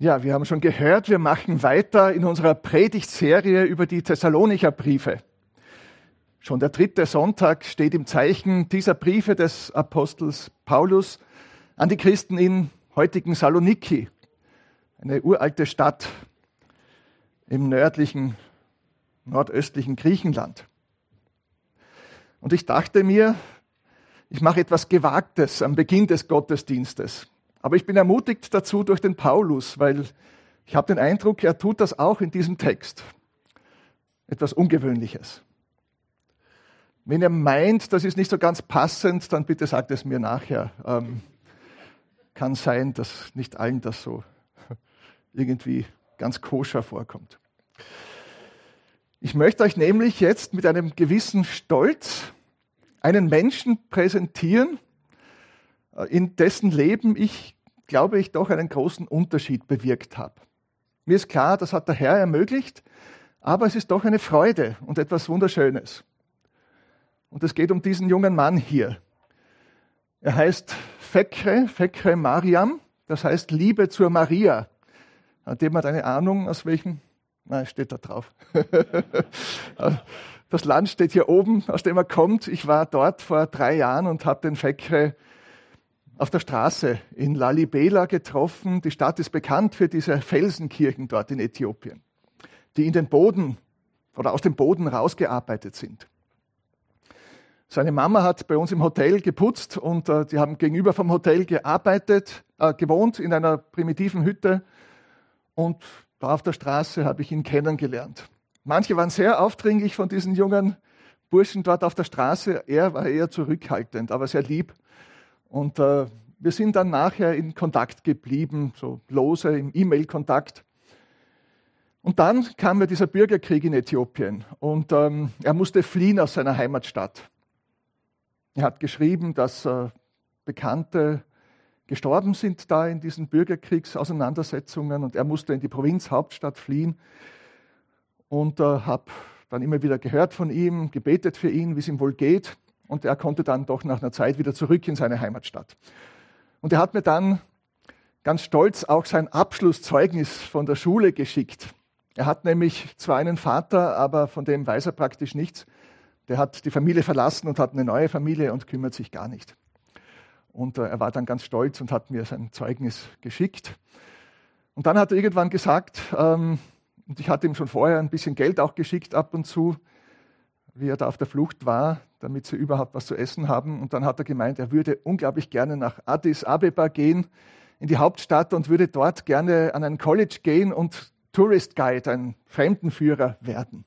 Ja, wir haben schon gehört, wir machen weiter in unserer Predigtserie über die Thessalonicher Briefe. Schon der dritte Sonntag steht im Zeichen dieser Briefe des Apostels Paulus an die Christen in heutigen Saloniki, eine uralte Stadt im nördlichen, nordöstlichen Griechenland. Und ich dachte mir, ich mache etwas Gewagtes am Beginn des Gottesdienstes. Aber ich bin ermutigt dazu durch den Paulus, weil ich habe den Eindruck, er tut das auch in diesem Text. Etwas Ungewöhnliches. Wenn ihr meint, das ist nicht so ganz passend, dann bitte sagt es mir nachher. Ähm, kann sein, dass nicht allen das so irgendwie ganz koscher vorkommt. Ich möchte euch nämlich jetzt mit einem gewissen Stolz einen Menschen präsentieren, in dessen Leben ich, glaube ich, doch einen großen Unterschied bewirkt habe. Mir ist klar, das hat der Herr ermöglicht, aber es ist doch eine Freude und etwas Wunderschönes. Und es geht um diesen jungen Mann hier. Er heißt Fekre, Fekre Mariam, das heißt Liebe zur Maria. Hat jemand eine Ahnung, aus welchem? Nein, steht da drauf. das Land steht hier oben, aus dem er kommt. Ich war dort vor drei Jahren und habe den Fekre auf der Straße in Lalibela getroffen. Die Stadt ist bekannt für diese Felsenkirchen dort in Äthiopien, die in den Boden oder aus dem Boden rausgearbeitet sind. Seine Mama hat bei uns im Hotel geputzt und äh, die haben gegenüber vom Hotel gearbeitet, äh, gewohnt in einer primitiven Hütte. Und da auf der Straße habe ich ihn kennengelernt. Manche waren sehr aufdringlich von diesen jungen Burschen dort auf der Straße. Er war eher zurückhaltend, aber sehr lieb. Und äh, wir sind dann nachher in Kontakt geblieben, so lose im E-Mail-Kontakt. Und dann kam mir dieser Bürgerkrieg in Äthiopien und ähm, er musste fliehen aus seiner Heimatstadt. Er hat geschrieben, dass äh, Bekannte gestorben sind da in diesen Bürgerkriegsauseinandersetzungen und er musste in die Provinzhauptstadt fliehen und äh, habe dann immer wieder gehört von ihm, gebetet für ihn, wie es ihm wohl geht und er konnte dann doch nach einer Zeit wieder zurück in seine Heimatstadt. Und er hat mir dann ganz stolz auch sein Abschlusszeugnis von der Schule geschickt. Er hat nämlich zwar einen Vater, aber von dem weiß er praktisch nichts. Der hat die Familie verlassen und hat eine neue Familie und kümmert sich gar nicht. Und äh, er war dann ganz stolz und hat mir sein Zeugnis geschickt. Und dann hat er irgendwann gesagt, ähm, und ich hatte ihm schon vorher ein bisschen Geld auch geschickt ab und zu, wie er da auf der Flucht war, damit sie überhaupt was zu essen haben. Und dann hat er gemeint, er würde unglaublich gerne nach Addis Abeba gehen, in die Hauptstadt und würde dort gerne an ein College gehen und Tourist Guide, ein Fremdenführer werden.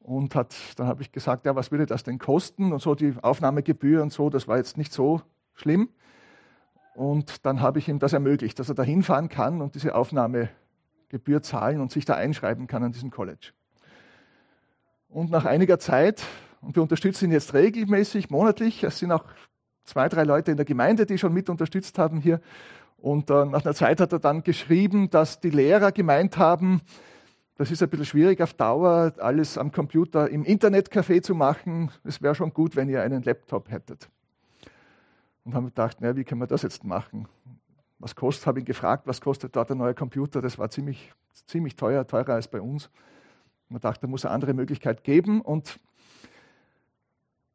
Und hat, dann habe ich gesagt, ja, was würde das denn kosten? Und so die Aufnahmegebühr und so, das war jetzt nicht so schlimm. Und dann habe ich ihm das ermöglicht, dass er da hinfahren kann und diese Aufnahmegebühr zahlen und sich da einschreiben kann an diesem College. Und nach einiger Zeit und wir unterstützen ihn jetzt regelmäßig, monatlich. Es sind auch zwei, drei Leute in der Gemeinde, die schon mit unterstützt haben hier. Und äh, nach einer Zeit hat er dann geschrieben, dass die Lehrer gemeint haben, das ist ein bisschen schwierig auf Dauer, alles am Computer im Internetcafé zu machen. Es wäre schon gut, wenn ihr einen Laptop hättet. Und haben gedacht, naja, wie können wir das jetzt machen? Was kostet, habe ihn gefragt, was kostet dort ein neuer Computer? Das war ziemlich, ziemlich teuer, teurer als bei uns. Man dachte, da muss eine andere Möglichkeit geben. Und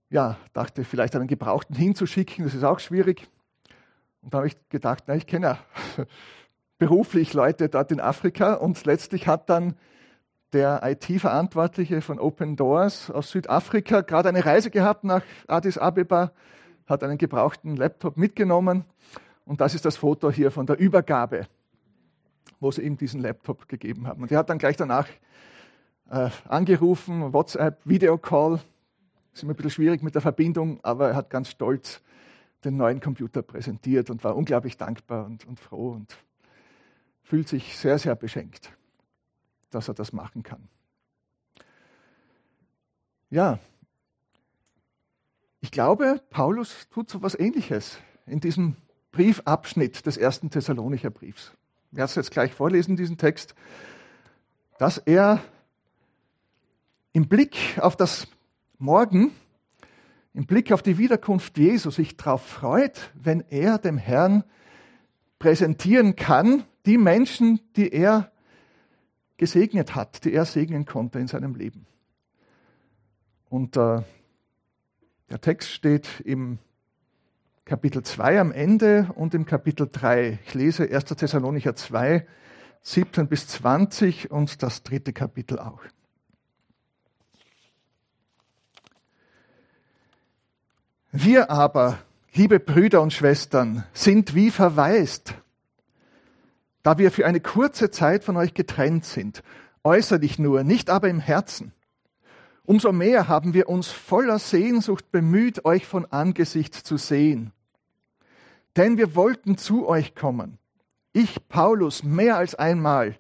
ja, dachte, vielleicht einen Gebrauchten hinzuschicken, das ist auch schwierig. Und da habe ich gedacht, na, ich kenne ja beruflich Leute dort in Afrika und letztlich hat dann der IT-Verantwortliche von Open Doors aus Südafrika gerade eine Reise gehabt nach Addis Abeba, hat einen gebrauchten Laptop mitgenommen und das ist das Foto hier von der Übergabe, wo sie ihm diesen Laptop gegeben haben. Und er hat dann gleich danach äh, angerufen, WhatsApp, Videocall, ist immer ein bisschen schwierig mit der Verbindung, aber er hat ganz stolz den neuen Computer präsentiert und war unglaublich dankbar und, und froh und fühlt sich sehr, sehr beschenkt, dass er das machen kann. Ja, ich glaube, Paulus tut so etwas Ähnliches in diesem Briefabschnitt des ersten Thessalonicher Briefs. Ich werde es jetzt gleich vorlesen, diesen Text, dass er im Blick auf das morgen im Blick auf die Wiederkunft Jesu sich darauf freut, wenn er dem Herrn präsentieren kann, die Menschen, die er gesegnet hat, die er segnen konnte in seinem Leben. Und äh, der Text steht im Kapitel 2 am Ende und im Kapitel 3. Ich lese 1. Thessalonicher 2, 17 bis 20 und das dritte Kapitel auch. Wir aber, liebe Brüder und Schwestern, sind wie verwaist, da wir für eine kurze Zeit von euch getrennt sind, äußerlich nur, nicht aber im Herzen. Umso mehr haben wir uns voller Sehnsucht bemüht, euch von Angesicht zu sehen denn wir wollten zu euch kommen. Ich, Paulus, mehr als einmal.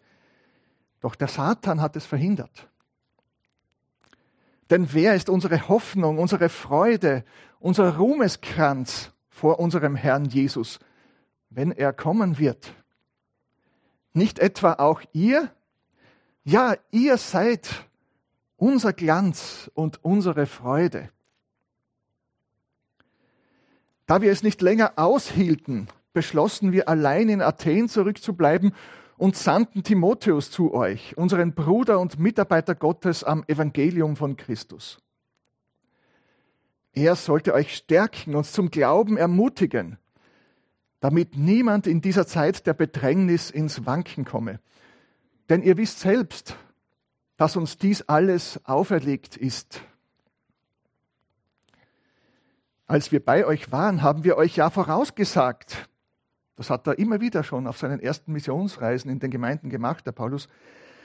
Doch der Satan hat es verhindert. Denn wer ist unsere Hoffnung, unsere Freude, unser Ruhmeskranz vor unserem Herrn Jesus, wenn er kommen wird? Nicht etwa auch ihr? Ja, ihr seid unser Glanz und unsere Freude. Da wir es nicht länger aushielten, beschlossen wir allein in Athen zurückzubleiben und sandten Timotheus zu euch, unseren Bruder und Mitarbeiter Gottes am Evangelium von Christus. Er sollte euch stärken, uns zum Glauben ermutigen, damit niemand in dieser Zeit der Bedrängnis ins Wanken komme. Denn ihr wisst selbst, dass uns dies alles auferlegt ist. Als wir bei euch waren, haben wir euch ja vorausgesagt. Das hat er immer wieder schon auf seinen ersten Missionsreisen in den Gemeinden gemacht, der Paulus.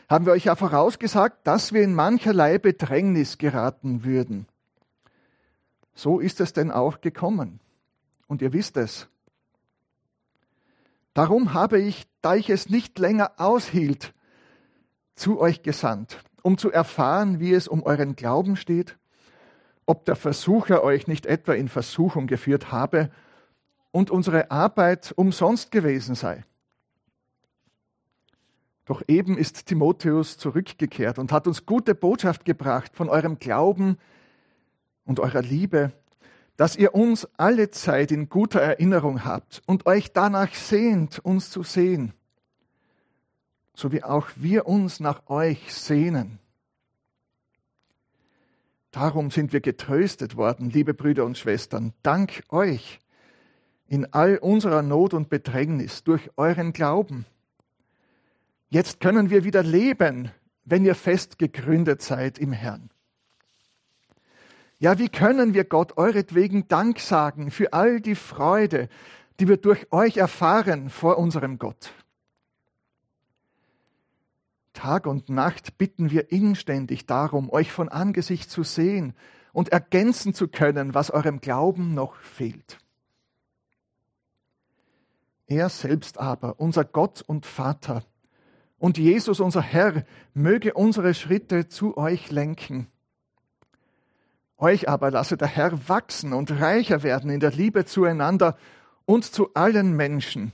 Haben wir euch ja vorausgesagt, dass wir in mancherlei Bedrängnis geraten würden. So ist es denn auch gekommen. Und ihr wisst es. Darum habe ich, da ich es nicht länger aushielt, zu euch gesandt, um zu erfahren, wie es um euren Glauben steht ob der Versucher euch nicht etwa in Versuchung geführt habe und unsere Arbeit umsonst gewesen sei. Doch eben ist Timotheus zurückgekehrt und hat uns gute Botschaft gebracht von eurem Glauben und eurer Liebe, dass ihr uns alle Zeit in guter Erinnerung habt und euch danach sehnt, uns zu sehen, so wie auch wir uns nach euch sehnen. Darum sind wir getröstet worden, liebe Brüder und Schwestern, dank euch in all unserer Not und Bedrängnis durch euren Glauben. Jetzt können wir wieder leben, wenn ihr fest gegründet seid im Herrn. Ja, wie können wir Gott euretwegen Dank sagen für all die Freude, die wir durch euch erfahren vor unserem Gott? Tag und Nacht bitten wir inständig darum, euch von Angesicht zu sehen und ergänzen zu können, was eurem Glauben noch fehlt. Er selbst aber, unser Gott und Vater, und Jesus, unser Herr, möge unsere Schritte zu euch lenken. Euch aber lasse der Herr wachsen und reicher werden in der Liebe zueinander und zu allen Menschen,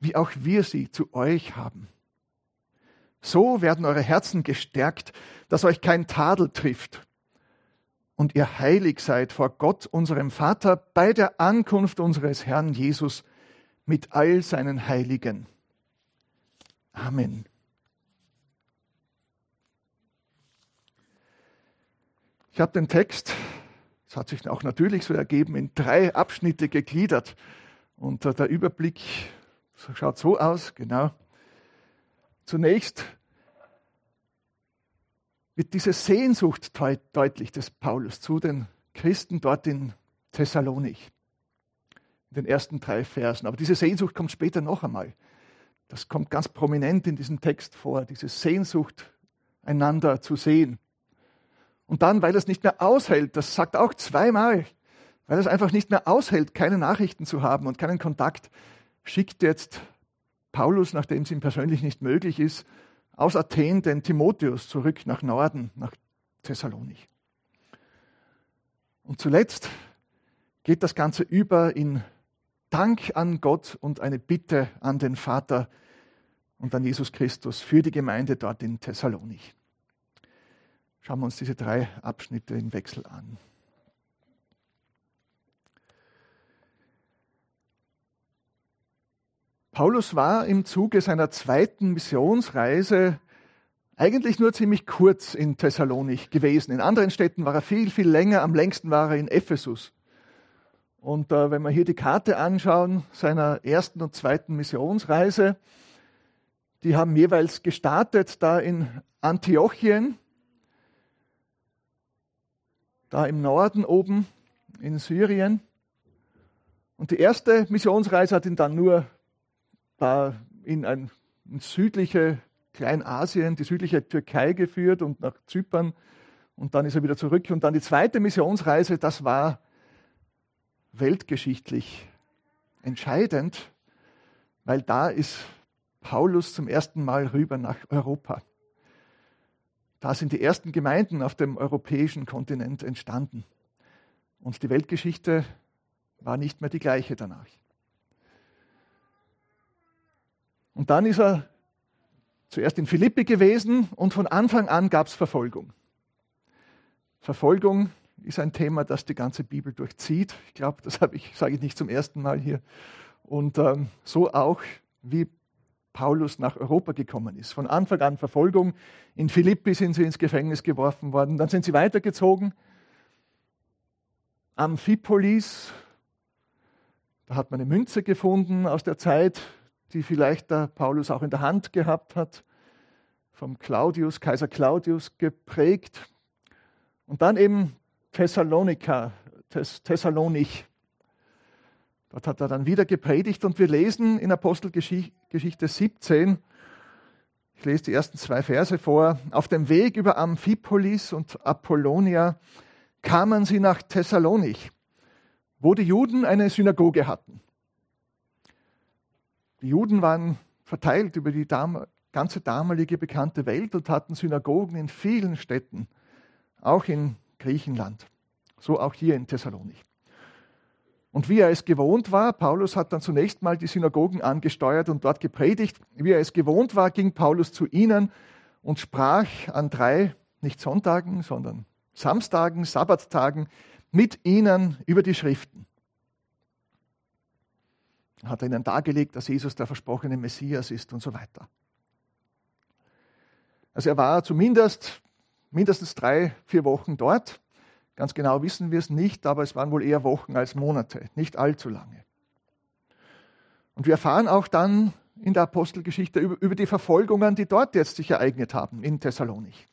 wie auch wir sie zu euch haben. So werden eure Herzen gestärkt, dass euch kein Tadel trifft und ihr heilig seid vor Gott, unserem Vater, bei der Ankunft unseres Herrn Jesus mit all seinen Heiligen. Amen. Ich habe den Text, es hat sich auch natürlich so ergeben, in drei Abschnitte gegliedert. Und der Überblick schaut so aus, genau. Zunächst wird diese Sehnsucht deutlich des Paulus zu den Christen dort in Thessalonik, in den ersten drei Versen. Aber diese Sehnsucht kommt später noch einmal. Das kommt ganz prominent in diesem Text vor, diese Sehnsucht, einander zu sehen. Und dann, weil es nicht mehr aushält, das sagt auch zweimal, weil es einfach nicht mehr aushält, keine Nachrichten zu haben und keinen Kontakt, schickt jetzt Paulus, nachdem es ihm persönlich nicht möglich ist, aus Athen den Timotheus zurück nach Norden, nach Thessalonik. Und zuletzt geht das Ganze über in Dank an Gott und eine Bitte an den Vater und an Jesus Christus für die Gemeinde dort in Thessalonik. Schauen wir uns diese drei Abschnitte im Wechsel an. Paulus war im Zuge seiner zweiten Missionsreise eigentlich nur ziemlich kurz in Thessalonik gewesen. In anderen Städten war er viel, viel länger. Am längsten war er in Ephesus. Und äh, wenn wir hier die Karte anschauen seiner ersten und zweiten Missionsreise, die haben jeweils gestartet da in Antiochien, da im Norden oben in Syrien. Und die erste Missionsreise hat ihn dann nur da in ein in südliche Kleinasien, die südliche Türkei geführt und nach Zypern. Und dann ist er wieder zurück. Und dann die zweite Missionsreise, das war weltgeschichtlich entscheidend, weil da ist Paulus zum ersten Mal rüber nach Europa. Da sind die ersten Gemeinden auf dem europäischen Kontinent entstanden. Und die Weltgeschichte war nicht mehr die gleiche danach. Und dann ist er zuerst in Philippi gewesen und von Anfang an gab es Verfolgung. Verfolgung ist ein Thema, das die ganze Bibel durchzieht. Ich glaube, das ich, sage ich nicht zum ersten Mal hier. Und ähm, so auch, wie Paulus nach Europa gekommen ist. Von Anfang an Verfolgung. In Philippi sind sie ins Gefängnis geworfen worden. Dann sind sie weitergezogen. Amphipolis, da hat man eine Münze gefunden aus der Zeit, die vielleicht der Paulus auch in der Hand gehabt hat, vom Claudius, Kaiser Claudius geprägt. Und dann eben Thessalonika, Thess Thessalonich. Dort hat er dann wieder gepredigt und wir lesen in Apostelgeschichte 17, ich lese die ersten zwei Verse vor, auf dem Weg über Amphipolis und Apollonia kamen sie nach Thessalonich, wo die Juden eine Synagoge hatten. Die Juden waren verteilt über die ganze damalige bekannte Welt und hatten Synagogen in vielen Städten, auch in Griechenland, so auch hier in Thessalonich. Und wie er es gewohnt war, Paulus hat dann zunächst mal die Synagogen angesteuert und dort gepredigt. Wie er es gewohnt war, ging Paulus zu ihnen und sprach an drei, nicht Sonntagen, sondern Samstagen, Sabbattagen mit ihnen über die Schriften hat er ihnen dargelegt, dass Jesus der versprochene Messias ist und so weiter. Also er war zumindest mindestens drei, vier Wochen dort. Ganz genau wissen wir es nicht, aber es waren wohl eher Wochen als Monate, nicht allzu lange. Und wir erfahren auch dann in der Apostelgeschichte über, die Verfolgungen, die dort jetzt sich ereignet haben in Thessalonich.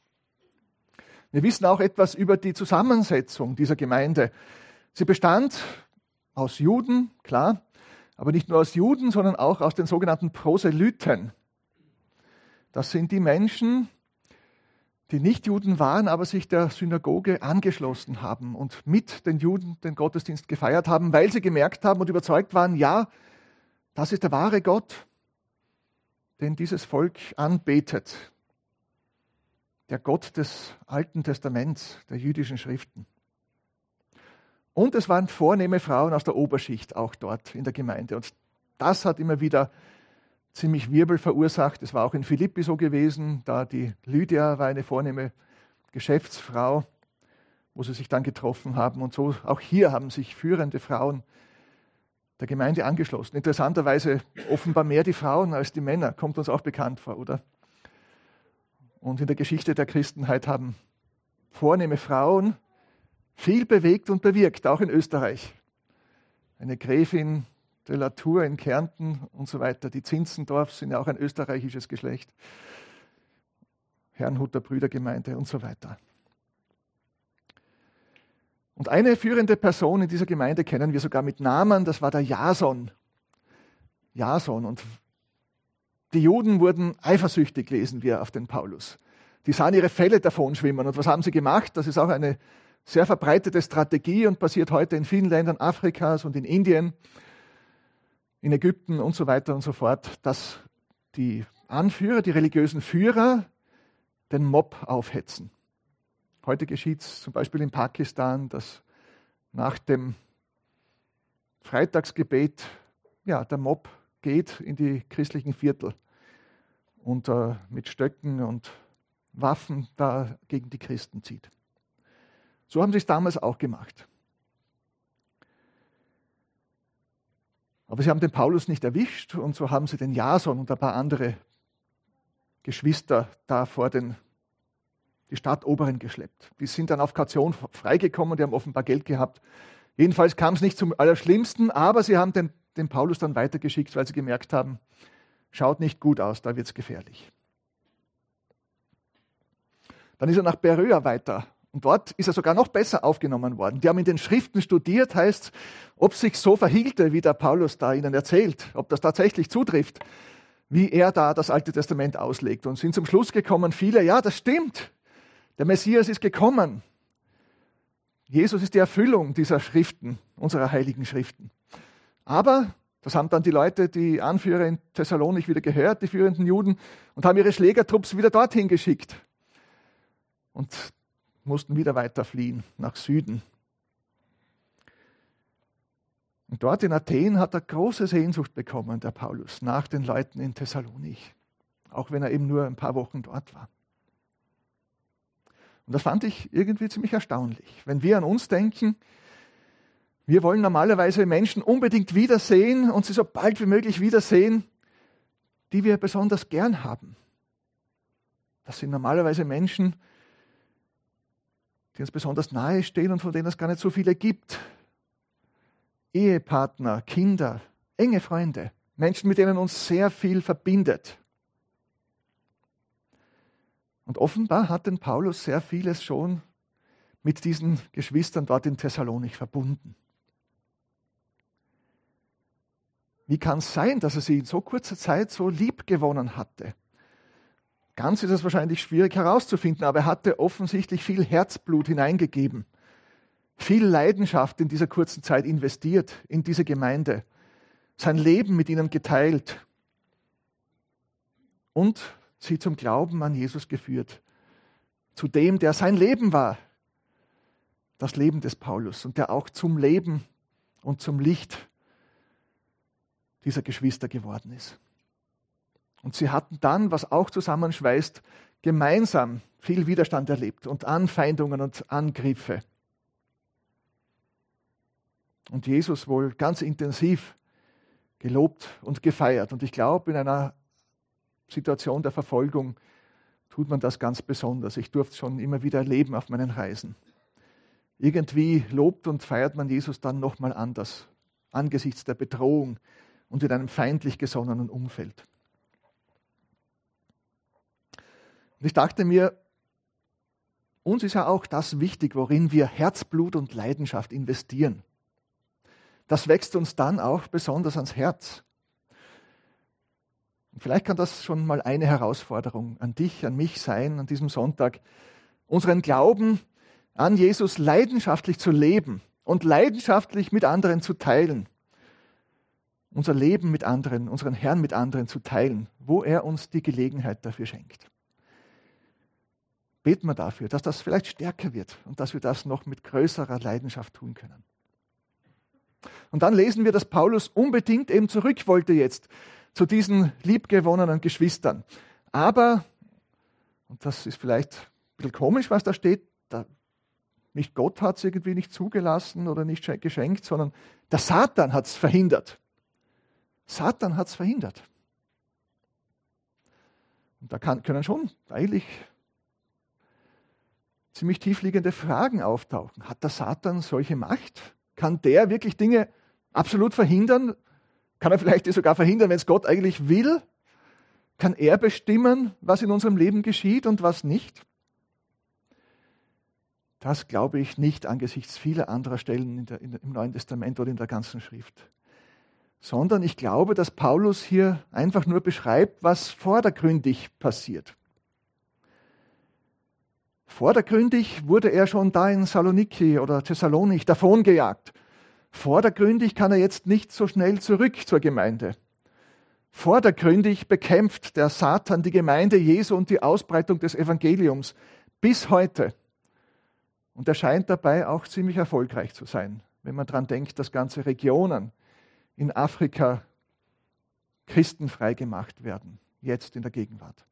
Wir wissen auch etwas über die Zusammensetzung dieser Gemeinde. Sie bestand aus Juden, klar, aber nicht nur aus Juden, sondern auch aus den sogenannten Proselyten. Das sind die Menschen, die nicht Juden waren, aber sich der Synagoge angeschlossen haben und mit den Juden den Gottesdienst gefeiert haben, weil sie gemerkt haben und überzeugt waren, ja, das ist der wahre Gott, den dieses Volk anbetet. Der Gott des Alten Testaments, der jüdischen Schriften. Und es waren vornehme Frauen aus der Oberschicht auch dort in der Gemeinde. Und das hat immer wieder ziemlich Wirbel verursacht. Es war auch in Philippi so gewesen, da die Lydia war eine vornehme Geschäftsfrau, wo sie sich dann getroffen haben. Und so auch hier haben sich führende Frauen der Gemeinde angeschlossen. Interessanterweise offenbar mehr die Frauen als die Männer, kommt uns auch bekannt vor, oder? Und in der Geschichte der Christenheit haben vornehme Frauen viel bewegt und bewirkt, auch in Österreich. Eine Gräfin de la Tour in Kärnten und so weiter. Die Zinzendorf sind ja auch ein österreichisches Geschlecht. Herrnhuter Brüdergemeinde und so weiter. Und eine führende Person in dieser Gemeinde kennen wir sogar mit Namen, das war der Jason. Jason. Und die Juden wurden eifersüchtig, lesen wir auf den Paulus. Die sahen ihre Fälle davon schwimmen. Und was haben sie gemacht? Das ist auch eine sehr verbreitete Strategie und passiert heute in vielen Ländern Afrikas und in Indien, in Ägypten und so weiter und so fort, dass die Anführer, die religiösen Führer den Mob aufhetzen. Heute geschieht es zum Beispiel in Pakistan, dass nach dem Freitagsgebet ja, der Mob geht in die christlichen Viertel und äh, mit Stöcken und Waffen da gegen die Christen zieht. So haben sie es damals auch gemacht. Aber sie haben den Paulus nicht erwischt und so haben sie den Jason und ein paar andere Geschwister da vor den, die Stadtoberen geschleppt. Die sind dann auf Kaution freigekommen, die haben offenbar Geld gehabt. Jedenfalls kam es nicht zum Allerschlimmsten, aber sie haben den, den Paulus dann weitergeschickt, weil sie gemerkt haben, schaut nicht gut aus, da wird es gefährlich. Dann ist er nach Beröa weiter und dort ist er sogar noch besser aufgenommen worden. Die haben in den Schriften studiert, heißt, ob sich so verhielte, wie der Paulus da ihnen erzählt, ob das tatsächlich zutrifft, wie er da das Alte Testament auslegt. Und sind zum Schluss gekommen, viele, ja, das stimmt. Der Messias ist gekommen. Jesus ist die Erfüllung dieser Schriften, unserer heiligen Schriften. Aber, das haben dann die Leute, die Anführer in Thessalonik wieder gehört, die führenden Juden, und haben ihre Schlägertrupps wieder dorthin geschickt. Und mussten wieder weiter fliehen nach Süden. Und dort in Athen hat er große Sehnsucht bekommen, der Paulus, nach den Leuten in Thessalonich, auch wenn er eben nur ein paar Wochen dort war. Und das fand ich irgendwie ziemlich erstaunlich. Wenn wir an uns denken, wir wollen normalerweise Menschen unbedingt wiedersehen und sie so bald wie möglich wiedersehen, die wir besonders gern haben. Das sind normalerweise Menschen, die uns besonders nahe stehen und von denen es gar nicht so viele gibt. Ehepartner, Kinder, enge Freunde, Menschen, mit denen uns sehr viel verbindet. Und offenbar hat den Paulus sehr vieles schon mit diesen Geschwistern dort in Thessalonik verbunden. Wie kann es sein, dass er sie in so kurzer Zeit so lieb gewonnen hatte? Ganz ist es wahrscheinlich schwierig herauszufinden, aber er hatte offensichtlich viel Herzblut hineingegeben, viel Leidenschaft in dieser kurzen Zeit investiert in diese Gemeinde, sein Leben mit ihnen geteilt und sie zum Glauben an Jesus geführt, zu dem, der sein Leben war, das Leben des Paulus und der auch zum Leben und zum Licht dieser Geschwister geworden ist. Und sie hatten dann, was auch zusammenschweißt, gemeinsam viel Widerstand erlebt und Anfeindungen und Angriffe. Und Jesus wohl ganz intensiv gelobt und gefeiert. Und ich glaube, in einer Situation der Verfolgung tut man das ganz besonders. Ich durfte es schon immer wieder erleben auf meinen Reisen. Irgendwie lobt und feiert man Jesus dann nochmal anders, angesichts der Bedrohung und in einem feindlich gesonnenen Umfeld. Und ich dachte mir, uns ist ja auch das wichtig, worin wir Herzblut und Leidenschaft investieren. Das wächst uns dann auch besonders ans Herz. Und vielleicht kann das schon mal eine Herausforderung an dich, an mich sein, an diesem Sonntag, unseren Glauben an Jesus leidenschaftlich zu leben und leidenschaftlich mit anderen zu teilen. Unser Leben mit anderen, unseren Herrn mit anderen zu teilen, wo er uns die Gelegenheit dafür schenkt beten wir dafür, dass das vielleicht stärker wird und dass wir das noch mit größerer Leidenschaft tun können. Und dann lesen wir, dass Paulus unbedingt eben zurück wollte jetzt zu diesen liebgewonnenen Geschwistern. Aber, und das ist vielleicht ein bisschen komisch, was da steht, da, nicht Gott hat es irgendwie nicht zugelassen oder nicht geschenkt, sondern der Satan hat es verhindert. Satan hat es verhindert. Und da kann, können schon eigentlich ziemlich tiefliegende Fragen auftauchen. Hat der Satan solche Macht? Kann der wirklich Dinge absolut verhindern? Kann er vielleicht sogar verhindern, wenn es Gott eigentlich will? Kann er bestimmen, was in unserem Leben geschieht und was nicht? Das glaube ich nicht angesichts vieler anderer Stellen in der, in, im Neuen Testament oder in der ganzen Schrift. Sondern ich glaube, dass Paulus hier einfach nur beschreibt, was vordergründig passiert. Vordergründig wurde er schon da in Saloniki oder Thessalonik davongejagt. Vordergründig kann er jetzt nicht so schnell zurück zur Gemeinde. Vordergründig bekämpft der Satan die Gemeinde Jesu und die Ausbreitung des Evangeliums bis heute. Und er scheint dabei auch ziemlich erfolgreich zu sein, wenn man daran denkt, dass ganze Regionen in Afrika christenfrei gemacht werden, jetzt in der Gegenwart.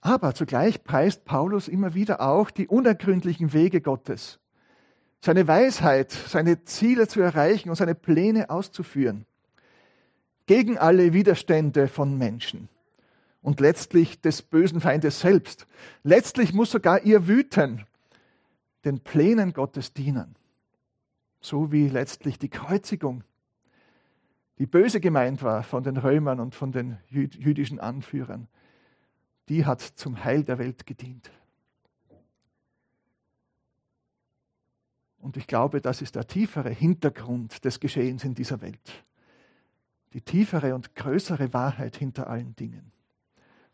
Aber zugleich preist Paulus immer wieder auch die unergründlichen Wege Gottes, seine Weisheit, seine Ziele zu erreichen und seine Pläne auszuführen. Gegen alle Widerstände von Menschen und letztlich des bösen Feindes selbst. Letztlich muss sogar ihr Wüten den Plänen Gottes dienen. So wie letztlich die Kreuzigung, die böse gemeint war von den Römern und von den jüdischen Anführern, die hat zum Heil der Welt gedient. Und ich glaube, das ist der tiefere Hintergrund des Geschehens in dieser Welt. Die tiefere und größere Wahrheit hinter allen Dingen.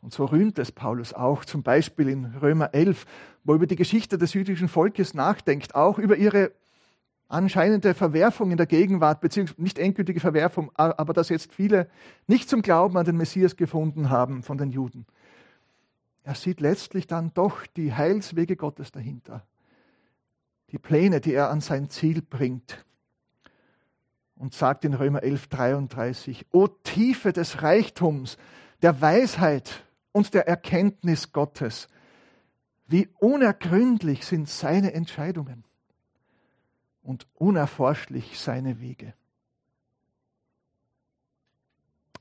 Und so rühmt es Paulus auch, zum Beispiel in Römer 11, wo er über die Geschichte des jüdischen Volkes nachdenkt, auch über ihre anscheinende Verwerfung in der Gegenwart, beziehungsweise nicht endgültige Verwerfung, aber dass jetzt viele nicht zum Glauben an den Messias gefunden haben von den Juden. Er sieht letztlich dann doch die Heilswege Gottes dahinter, die Pläne, die er an sein Ziel bringt. Und sagt in Römer 11, 33, O Tiefe des Reichtums, der Weisheit und der Erkenntnis Gottes. Wie unergründlich sind seine Entscheidungen und unerforschlich seine Wege.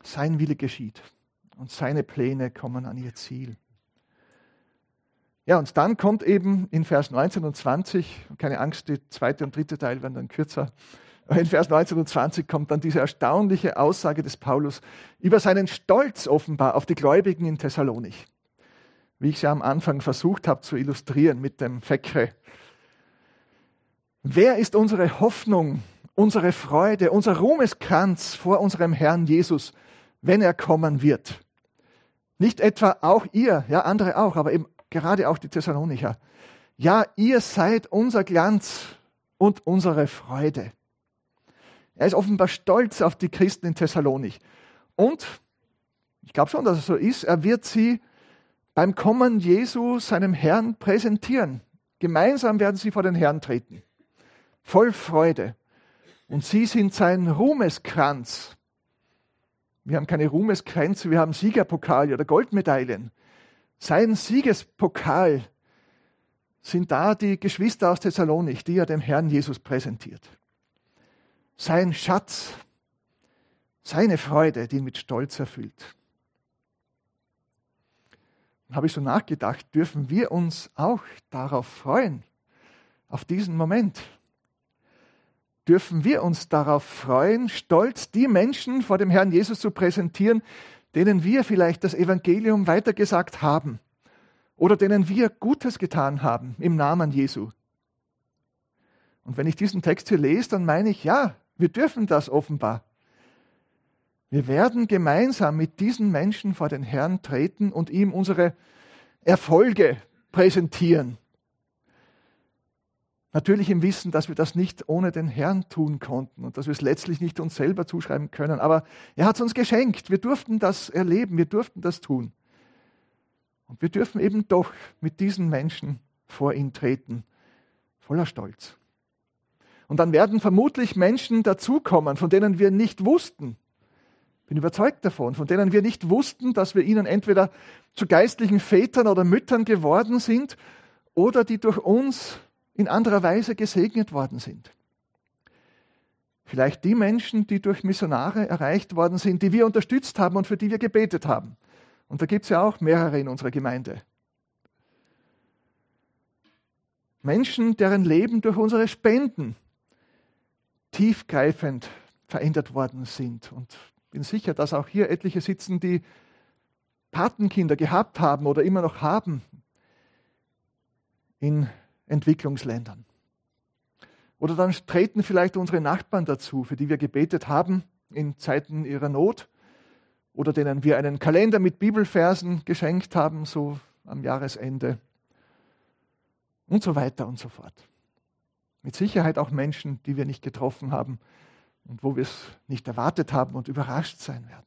Sein Wille geschieht und seine Pläne kommen an ihr Ziel. Ja, und dann kommt eben in Vers 19 und 20, keine Angst, die zweite und dritte Teil werden dann kürzer, in Vers 19 und 20 kommt dann diese erstaunliche Aussage des Paulus über seinen Stolz offenbar auf die Gläubigen in Thessalonich. Wie ich ja am Anfang versucht habe zu illustrieren mit dem Fekre. Wer ist unsere Hoffnung, unsere Freude, unser Ruhmeskranz vor unserem Herrn Jesus, wenn er kommen wird? Nicht etwa auch ihr, ja andere auch, aber eben gerade auch die Thessalonicher. Ja, ihr seid unser Glanz und unsere Freude. Er ist offenbar stolz auf die Christen in Thessalonich. Und ich glaube schon, dass es so ist, er wird sie beim Kommen Jesu seinem Herrn präsentieren. Gemeinsam werden sie vor den Herrn treten. Voll Freude. Und sie sind sein Ruhmeskranz. Wir haben keine Ruhmeskränze, wir haben Siegerpokale oder Goldmedaillen. Sein Siegespokal sind da die Geschwister aus Thessalonich, die er dem Herrn Jesus präsentiert sein Schatz, seine Freude, die ihn mit Stolz erfüllt. Dann habe ich so nachgedacht, dürfen wir uns auch darauf freuen, auf diesen Moment? Dürfen wir uns darauf freuen, stolz die Menschen vor dem Herrn Jesus zu präsentieren, denen wir vielleicht das Evangelium weitergesagt haben oder denen wir Gutes getan haben im Namen Jesu? Und wenn ich diesen Text hier lese, dann meine ich, ja, wir dürfen das offenbar. Wir werden gemeinsam mit diesen Menschen vor den Herrn treten und ihm unsere Erfolge präsentieren. Natürlich im Wissen, dass wir das nicht ohne den Herrn tun konnten und dass wir es letztlich nicht uns selber zuschreiben können. Aber er hat es uns geschenkt. Wir durften das erleben, wir durften das tun. Und wir dürfen eben doch mit diesen Menschen vor ihn treten, voller Stolz. Und dann werden vermutlich Menschen dazukommen, von denen wir nicht wussten. Bin überzeugt davon, von denen wir nicht wussten, dass wir ihnen entweder zu geistlichen Vätern oder Müttern geworden sind oder die durch uns in anderer Weise gesegnet worden sind. Vielleicht die Menschen, die durch Missionare erreicht worden sind, die wir unterstützt haben und für die wir gebetet haben. Und da gibt es ja auch mehrere in unserer Gemeinde. Menschen, deren Leben durch unsere Spenden tiefgreifend verändert worden sind. Und bin sicher, dass auch hier etliche sitzen, die Patenkinder gehabt haben oder immer noch haben in Entwicklungsländern. Oder dann treten vielleicht unsere Nachbarn dazu, für die wir gebetet haben in Zeiten ihrer Not oder denen wir einen Kalender mit Bibelversen geschenkt haben, so am Jahresende und so weiter und so fort. Mit Sicherheit auch Menschen, die wir nicht getroffen haben und wo wir es nicht erwartet haben und überrascht sein werden.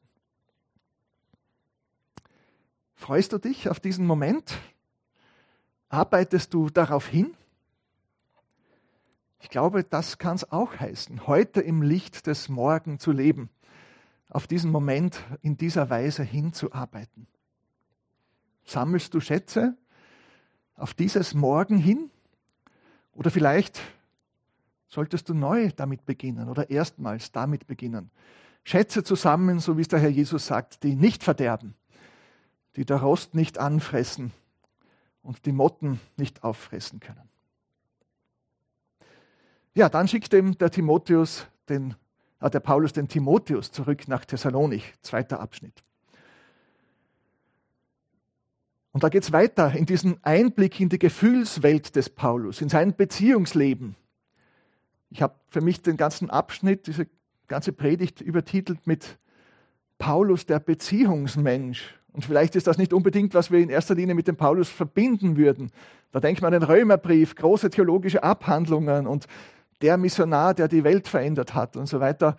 Freust du dich auf diesen Moment? Arbeitest du darauf hin? Ich glaube, das kann es auch heißen, heute im Licht des Morgen zu leben, auf diesen Moment in dieser Weise hinzuarbeiten. Sammelst du Schätze auf dieses Morgen hin? Oder vielleicht solltest du neu damit beginnen oder erstmals damit beginnen. Schätze zusammen, so wie es der Herr Jesus sagt, die nicht verderben, die der Rost nicht anfressen und die Motten nicht auffressen können. Ja, dann schickt ihm der Timotheus den, äh, der Paulus den Timotheus zurück nach Thessalonich, zweiter Abschnitt. Und da geht es weiter in diesen Einblick in die Gefühlswelt des Paulus, in sein Beziehungsleben. Ich habe für mich den ganzen Abschnitt, diese ganze Predigt übertitelt mit Paulus der Beziehungsmensch. Und vielleicht ist das nicht unbedingt, was wir in erster Linie mit dem Paulus verbinden würden. Da denkt man an den Römerbrief, große theologische Abhandlungen und der Missionar, der die Welt verändert hat und so weiter.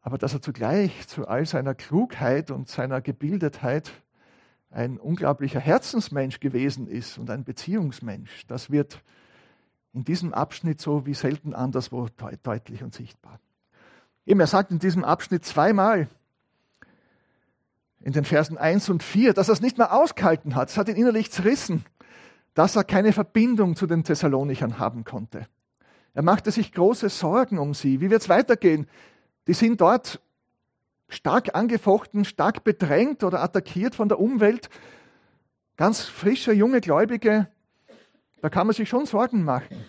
Aber dass er zugleich zu all seiner Klugheit und seiner Gebildetheit ein unglaublicher Herzensmensch gewesen ist und ein Beziehungsmensch, das wird in diesem Abschnitt so wie selten anderswo deutlich und sichtbar. Eben, er sagt in diesem Abschnitt zweimal, in den Versen 1 und 4, dass er es nicht mehr ausgehalten hat. Es hat ihn innerlich zerrissen, dass er keine Verbindung zu den Thessalonichern haben konnte. Er machte sich große Sorgen um sie. Wie wird es weitergehen? Die sind dort stark angefochten, stark bedrängt oder attackiert von der Umwelt. Ganz frische, junge Gläubige, da kann man sich schon Sorgen machen.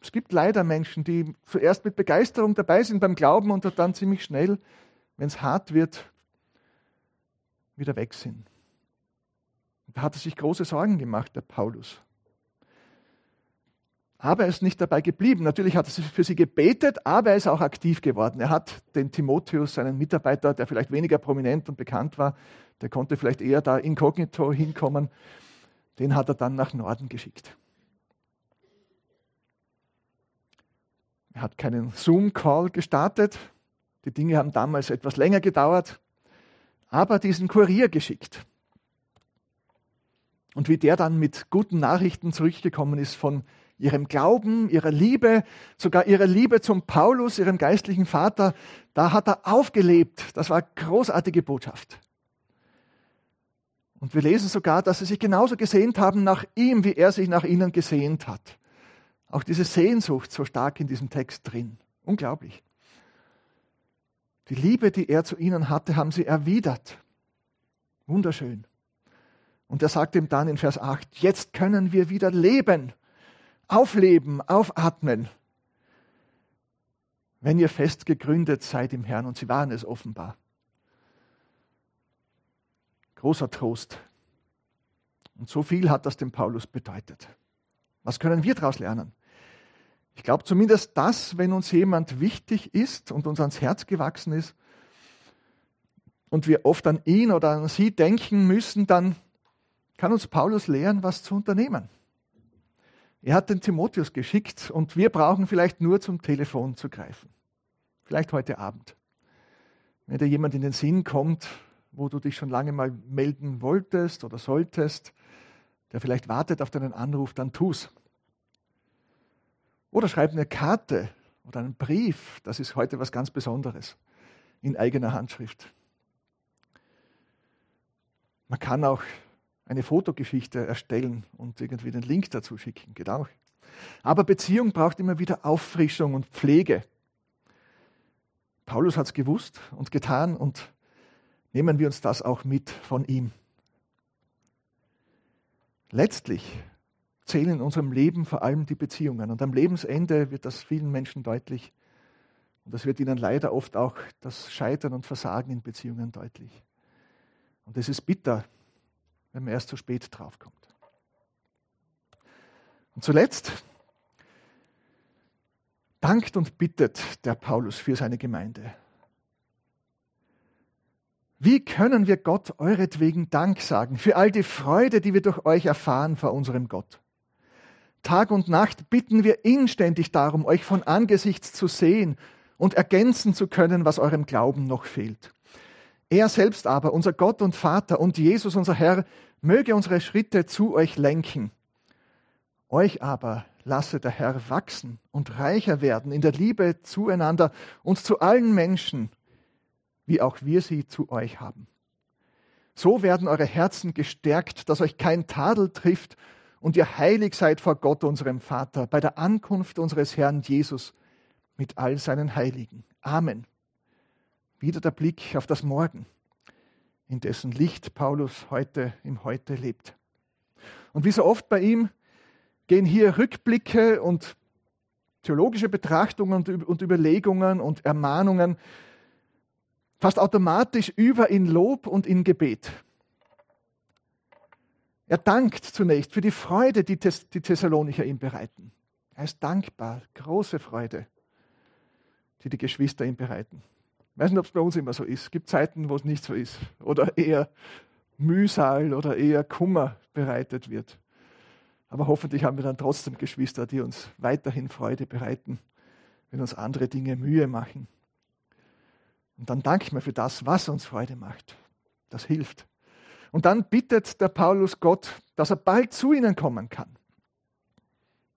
Es gibt leider Menschen, die zuerst mit Begeisterung dabei sind beim Glauben und dann ziemlich schnell, wenn es hart wird, wieder weg sind. Da hat er sich große Sorgen gemacht, der Paulus. Aber er ist nicht dabei geblieben. Natürlich hat er für sie gebetet, aber er ist auch aktiv geworden. Er hat den Timotheus, seinen Mitarbeiter, der vielleicht weniger prominent und bekannt war, der konnte vielleicht eher da inkognito hinkommen, den hat er dann nach Norden geschickt. Er hat keinen Zoom-Call gestartet. Die Dinge haben damals etwas länger gedauert, aber diesen Kurier geschickt. Und wie der dann mit guten Nachrichten zurückgekommen ist von ihrem Glauben, ihrer Liebe, sogar ihrer Liebe zum Paulus, ihrem geistlichen Vater, da hat er aufgelebt. Das war großartige Botschaft. Und wir lesen sogar, dass sie sich genauso gesehnt haben nach ihm, wie er sich nach ihnen gesehnt hat. Auch diese Sehnsucht so stark in diesem Text drin. Unglaublich. Die Liebe, die er zu ihnen hatte, haben sie erwidert. Wunderschön. Und er sagt ihm dann in Vers 8, jetzt können wir wieder leben aufleben, aufatmen, wenn ihr fest gegründet seid im Herrn. Und sie waren es offenbar. Großer Trost. Und so viel hat das dem Paulus bedeutet. Was können wir daraus lernen? Ich glaube zumindest das, wenn uns jemand wichtig ist und uns ans Herz gewachsen ist und wir oft an ihn oder an sie denken müssen, dann kann uns Paulus lehren, was zu unternehmen. Er hat den Timotheus geschickt und wir brauchen vielleicht nur zum Telefon zu greifen. Vielleicht heute Abend. Wenn dir jemand in den Sinn kommt, wo du dich schon lange mal melden wolltest oder solltest, der vielleicht wartet auf deinen Anruf, dann tu's. Oder schreib eine Karte oder einen Brief, das ist heute was ganz Besonderes, in eigener Handschrift. Man kann auch eine Fotogeschichte erstellen und irgendwie den Link dazu schicken. Geht auch. Aber Beziehung braucht immer wieder Auffrischung und Pflege. Paulus hat es gewusst und getan und nehmen wir uns das auch mit von ihm. Letztlich zählen in unserem Leben vor allem die Beziehungen. Und am Lebensende wird das vielen Menschen deutlich. Und das wird ihnen leider oft auch das Scheitern und Versagen in Beziehungen deutlich. Und es ist bitter, wenn man erst zu spät draufkommt. Und zuletzt dankt und bittet der Paulus für seine Gemeinde. Wie können wir Gott euretwegen Dank sagen für all die Freude, die wir durch euch erfahren vor unserem Gott? Tag und Nacht bitten wir inständig darum, euch von Angesichts zu sehen und ergänzen zu können, was eurem Glauben noch fehlt. Er selbst aber, unser Gott und Vater und Jesus, unser Herr, möge unsere Schritte zu euch lenken. Euch aber lasse der Herr wachsen und reicher werden in der Liebe zueinander und zu allen Menschen, wie auch wir sie zu euch haben. So werden eure Herzen gestärkt, dass euch kein Tadel trifft und ihr heilig seid vor Gott, unserem Vater, bei der Ankunft unseres Herrn Jesus mit all seinen Heiligen. Amen. Wieder der Blick auf das Morgen, in dessen Licht Paulus heute im Heute lebt. Und wie so oft bei ihm gehen hier Rückblicke und theologische Betrachtungen und Überlegungen und Ermahnungen fast automatisch über in Lob und in Gebet. Er dankt zunächst für die Freude, die die Thessalonicher ihm bereiten. Er ist dankbar, große Freude, die die Geschwister ihm bereiten. Ich weiß nicht, ob es bei uns immer so ist. Es gibt Zeiten, wo es nicht so ist. Oder eher Mühsal oder eher Kummer bereitet wird. Aber hoffentlich haben wir dann trotzdem Geschwister, die uns weiterhin Freude bereiten, wenn uns andere Dinge Mühe machen. Und dann danken wir für das, was uns Freude macht. Das hilft. Und dann bittet der Paulus Gott, dass er bald zu ihnen kommen kann.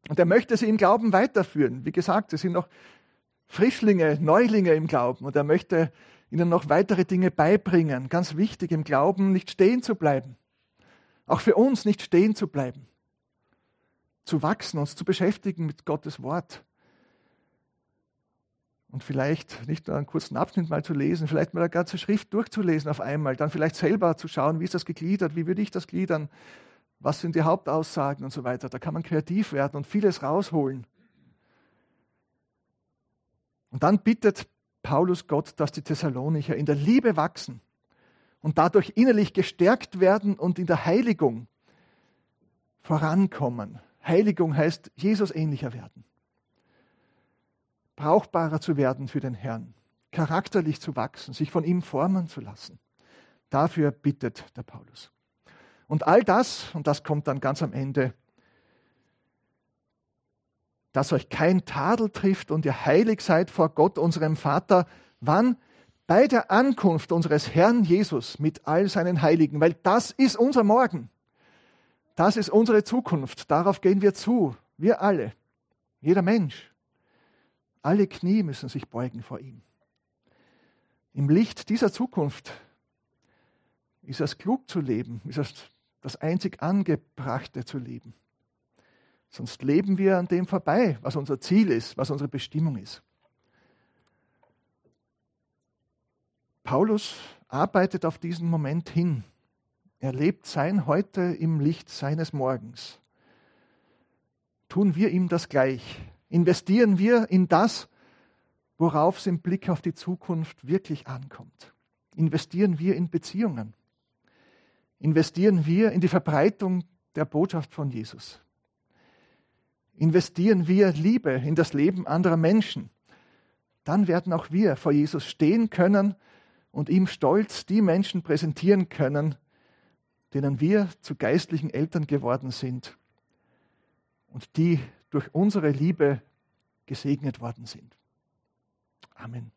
Und er möchte sie im Glauben weiterführen. Wie gesagt, sie sind noch Frischlinge, Neulinge im Glauben. Und er möchte ihnen noch weitere Dinge beibringen. Ganz wichtig im Glauben, nicht stehen zu bleiben. Auch für uns nicht stehen zu bleiben. Zu wachsen, uns zu beschäftigen mit Gottes Wort und vielleicht nicht nur einen kurzen Abschnitt mal zu lesen, vielleicht mal eine ganze Schrift durchzulesen auf einmal, dann vielleicht selber zu schauen, wie ist das gegliedert, wie würde ich das gliedern, was sind die Hauptaussagen und so weiter. Da kann man kreativ werden und vieles rausholen. Und dann bittet Paulus Gott, dass die Thessalonicher in der Liebe wachsen und dadurch innerlich gestärkt werden und in der Heiligung vorankommen. Heiligung heißt Jesus ähnlicher werden brauchbarer zu werden für den Herrn, charakterlich zu wachsen, sich von ihm formen zu lassen. Dafür bittet der Paulus. Und all das, und das kommt dann ganz am Ende, dass euch kein Tadel trifft und ihr heilig seid vor Gott, unserem Vater, wann? Bei der Ankunft unseres Herrn Jesus mit all seinen Heiligen, weil das ist unser Morgen. Das ist unsere Zukunft. Darauf gehen wir zu. Wir alle. Jeder Mensch. Alle Knie müssen sich beugen vor ihm. Im Licht dieser Zukunft ist es klug zu leben, ist es das einzig Angebrachte zu leben. Sonst leben wir an dem vorbei, was unser Ziel ist, was unsere Bestimmung ist. Paulus arbeitet auf diesen Moment hin. Er lebt sein Heute im Licht seines Morgens. Tun wir ihm das gleich. Investieren wir in das, worauf es im Blick auf die Zukunft wirklich ankommt? Investieren wir in Beziehungen? Investieren wir in die Verbreitung der Botschaft von Jesus? Investieren wir Liebe in das Leben anderer Menschen? Dann werden auch wir vor Jesus stehen können und ihm stolz die Menschen präsentieren können, denen wir zu geistlichen Eltern geworden sind und die durch unsere Liebe gesegnet worden sind. Amen.